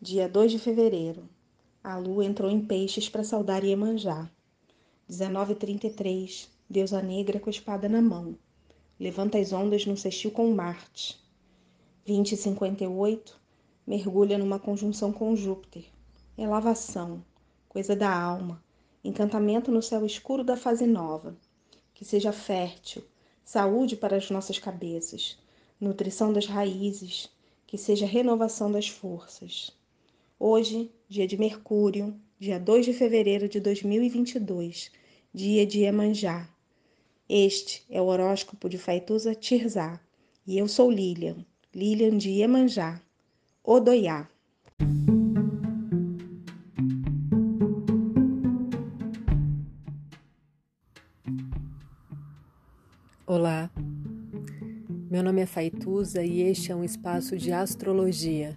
Dia 2 de fevereiro. A lua entrou em peixes para saudar Iemanjá. 19h33. Deusa negra com a espada na mão. Levanta as ondas no cestil com Marte. 20h58. Mergulha numa conjunção com Júpiter. É lavação, coisa da alma, encantamento no céu escuro da fase nova. Que seja fértil, saúde para as nossas cabeças, nutrição das raízes, que seja renovação das forças. Hoje, dia de Mercúrio, dia 2 de fevereiro de 2022, dia de Iemanjá. Este é o horóscopo de Faituza Tirzá e eu sou Lilian, Lilian de Iemanjá, Odoiá. Olá, meu nome é Faituza e este é um espaço de astrologia